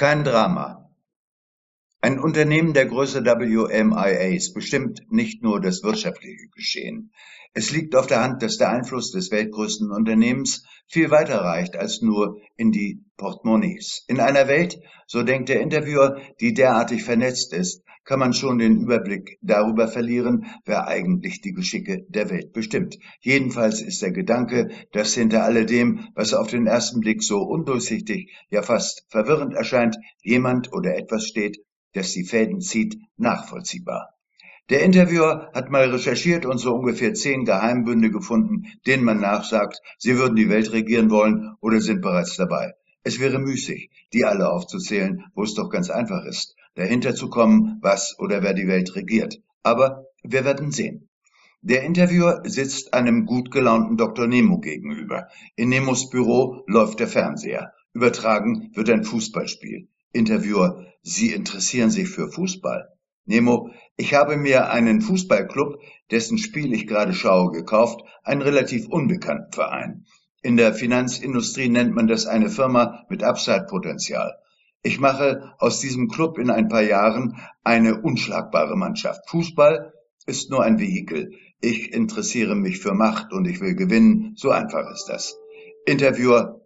Kein Drama. Ein Unternehmen der Größe WMIAs bestimmt nicht nur das wirtschaftliche Geschehen. Es liegt auf der Hand, dass der Einfluss des weltgrößten Unternehmens viel weiter reicht als nur in die Portemonnaies. In einer Welt, so denkt der Interviewer, die derartig vernetzt ist, kann man schon den Überblick darüber verlieren, wer eigentlich die Geschicke der Welt bestimmt. Jedenfalls ist der Gedanke, dass hinter alledem, was auf den ersten Blick so undurchsichtig, ja fast verwirrend erscheint, jemand oder etwas steht, das die Fäden zieht, nachvollziehbar. Der Interviewer hat mal recherchiert und so ungefähr zehn Geheimbünde gefunden, denen man nachsagt, sie würden die Welt regieren wollen oder sind bereits dabei. Es wäre müßig, die alle aufzuzählen, wo es doch ganz einfach ist, dahinter zu kommen, was oder wer die Welt regiert. Aber wir werden sehen. Der Interviewer sitzt einem gut gelaunten Dr. Nemo gegenüber. In Nemos Büro läuft der Fernseher. Übertragen wird ein Fußballspiel. Interviewer, Sie interessieren sich für Fußball? Nemo, ich habe mir einen Fußballclub, dessen Spiel ich gerade schaue, gekauft, einen relativ unbekannten Verein. In der Finanzindustrie nennt man das eine Firma mit Upside-Potenzial. Ich mache aus diesem Club in ein paar Jahren eine unschlagbare Mannschaft. Fußball ist nur ein Vehikel. Ich interessiere mich für Macht und ich will gewinnen. So einfach ist das. Interviewer,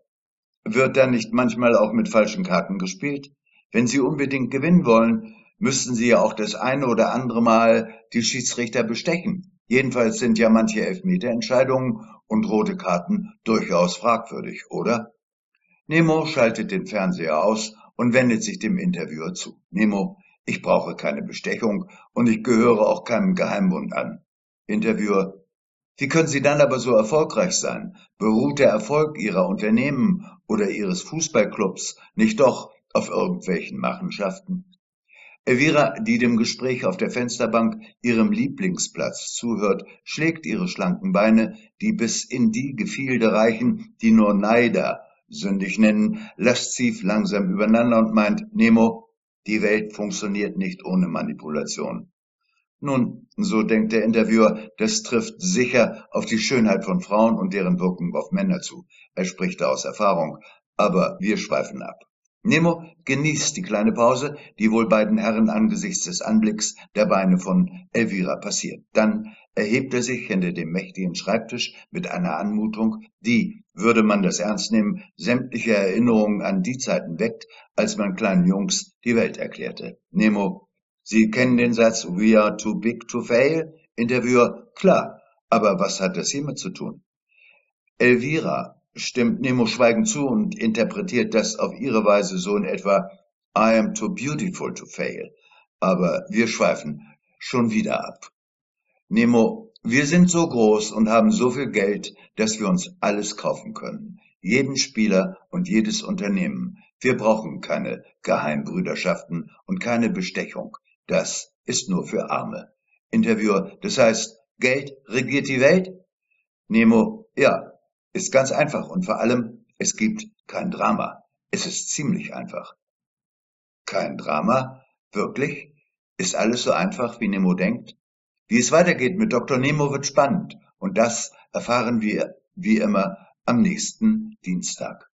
wird dann nicht manchmal auch mit falschen Karten gespielt? Wenn Sie unbedingt gewinnen wollen, müssten Sie ja auch das eine oder andere Mal die Schiedsrichter bestechen. Jedenfalls sind ja manche Elfmeterentscheidungen und rote Karten durchaus fragwürdig, oder? Nemo schaltet den Fernseher aus und wendet sich dem Interviewer zu. Nemo, ich brauche keine Bestechung und ich gehöre auch keinem Geheimbund an. Interviewer, wie können Sie dann aber so erfolgreich sein? Beruht der Erfolg Ihrer Unternehmen oder Ihres Fußballclubs nicht doch auf irgendwelchen Machenschaften. Elvira, die dem Gespräch auf der Fensterbank ihrem Lieblingsplatz zuhört, schlägt ihre schlanken Beine, die bis in die Gefilde reichen, die nur Neider sündig nennen, lasziv langsam übereinander und meint, Nemo, die Welt funktioniert nicht ohne Manipulation. Nun, so denkt der Interviewer, das trifft sicher auf die Schönheit von Frauen und deren Wirkung auf Männer zu. Er spricht da aus Erfahrung. Aber wir schweifen ab. Nemo genießt die kleine Pause, die wohl beiden Herren angesichts des Anblicks der Beine von Elvira passiert. Dann erhebt er sich hinter dem mächtigen Schreibtisch mit einer Anmutung, die, würde man das ernst nehmen, sämtliche Erinnerungen an die Zeiten weckt, als man kleinen Jungs die Welt erklärte. Nemo, Sie kennen den Satz We are too big to fail? Interviewer, klar, aber was hat das hiermit zu tun? Elvira stimmt Nemo schweigend zu und interpretiert das auf ihre Weise so in etwa I am too beautiful to fail. Aber wir schweifen schon wieder ab. Nemo, wir sind so groß und haben so viel Geld, dass wir uns alles kaufen können. Jeden Spieler und jedes Unternehmen. Wir brauchen keine Geheimbrüderschaften und keine Bestechung. Das ist nur für Arme. Interviewer, das heißt, Geld regiert die Welt? Nemo, ja, ist ganz einfach und vor allem, es gibt kein Drama. Es ist ziemlich einfach. Kein Drama? Wirklich? Ist alles so einfach, wie Nemo denkt? Wie es weitergeht mit Dr. Nemo wird spannend und das erfahren wir wie immer am nächsten Dienstag.